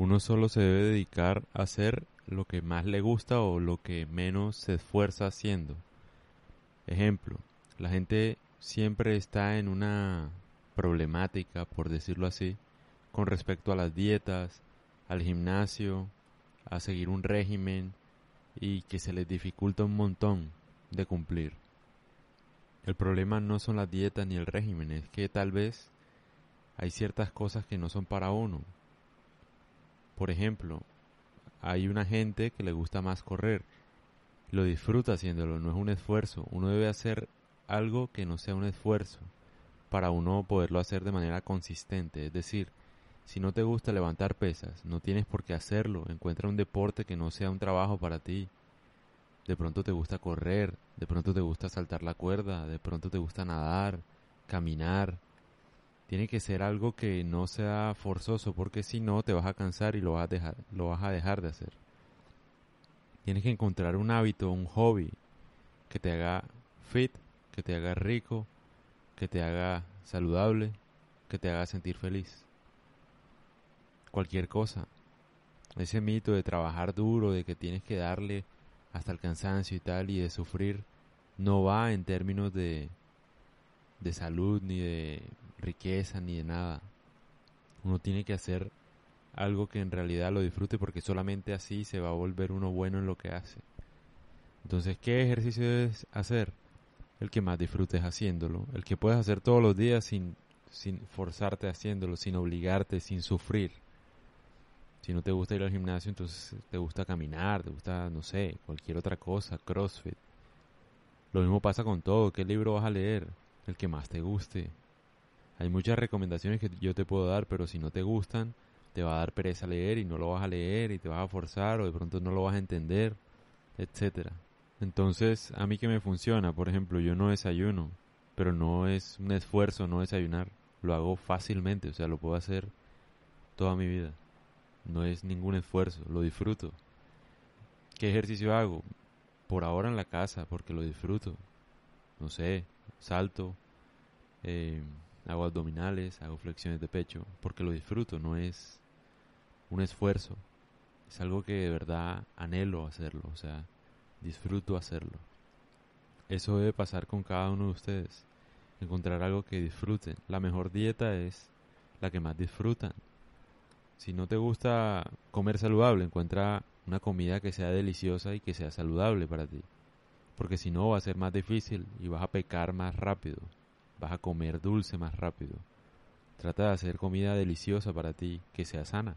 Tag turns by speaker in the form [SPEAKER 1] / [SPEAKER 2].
[SPEAKER 1] Uno solo se debe dedicar a hacer lo que más le gusta o lo que menos se esfuerza haciendo. Ejemplo, la gente siempre está en una problemática, por decirlo así, con respecto a las dietas, al gimnasio, a seguir un régimen y que se les dificulta un montón de cumplir. El problema no son las dietas ni el régimen, es que tal vez hay ciertas cosas que no son para uno. Por ejemplo, hay una gente que le gusta más correr, lo disfruta haciéndolo, no es un esfuerzo. Uno debe hacer algo que no sea un esfuerzo para uno poderlo hacer de manera consistente. Es decir, si no te gusta levantar pesas, no tienes por qué hacerlo. Encuentra un deporte que no sea un trabajo para ti. De pronto te gusta correr, de pronto te gusta saltar la cuerda, de pronto te gusta nadar, caminar. Tiene que ser algo que no sea forzoso porque si no te vas a cansar y lo vas a dejar, lo vas a dejar de hacer. Tienes que encontrar un hábito, un hobby que te haga fit, que te haga rico, que te haga saludable, que te haga sentir feliz. Cualquier cosa. Ese mito de trabajar duro, de que tienes que darle hasta el cansancio y tal, y de sufrir, no va en términos de, de salud, ni de riqueza, ni de nada. Uno tiene que hacer algo que en realidad lo disfrute porque solamente así se va a volver uno bueno en lo que hace. Entonces, ¿qué ejercicio debes hacer? El que más disfrutes haciéndolo, el que puedes hacer todos los días sin, sin forzarte haciéndolo, sin obligarte, sin sufrir. Si no te gusta ir al gimnasio, entonces te gusta caminar, te gusta, no sé, cualquier otra cosa, CrossFit. Lo mismo pasa con todo. ¿Qué libro vas a leer? El que más te guste. Hay muchas recomendaciones que yo te puedo dar, pero si no te gustan, te va a dar pereza leer y no lo vas a leer y te vas a forzar o de pronto no lo vas a entender, etcétera. Entonces, a mí que me funciona, por ejemplo, yo no desayuno, pero no es un esfuerzo no desayunar, lo hago fácilmente, o sea, lo puedo hacer toda mi vida. No es ningún esfuerzo, lo disfruto. ¿Qué ejercicio hago? Por ahora en la casa, porque lo disfruto. No sé, salto, eh, hago abdominales, hago flexiones de pecho, porque lo disfruto, no es un esfuerzo. Es algo que de verdad anhelo hacerlo, o sea, disfruto hacerlo. Eso debe pasar con cada uno de ustedes. Encontrar algo que disfruten. La mejor dieta es la que más disfrutan. Si no te gusta comer saludable, encuentra una comida que sea deliciosa y que sea saludable para ti. Porque si no va a ser más difícil y vas a pecar más rápido. Vas a comer dulce más rápido. Trata de hacer comida deliciosa para ti, que sea sana.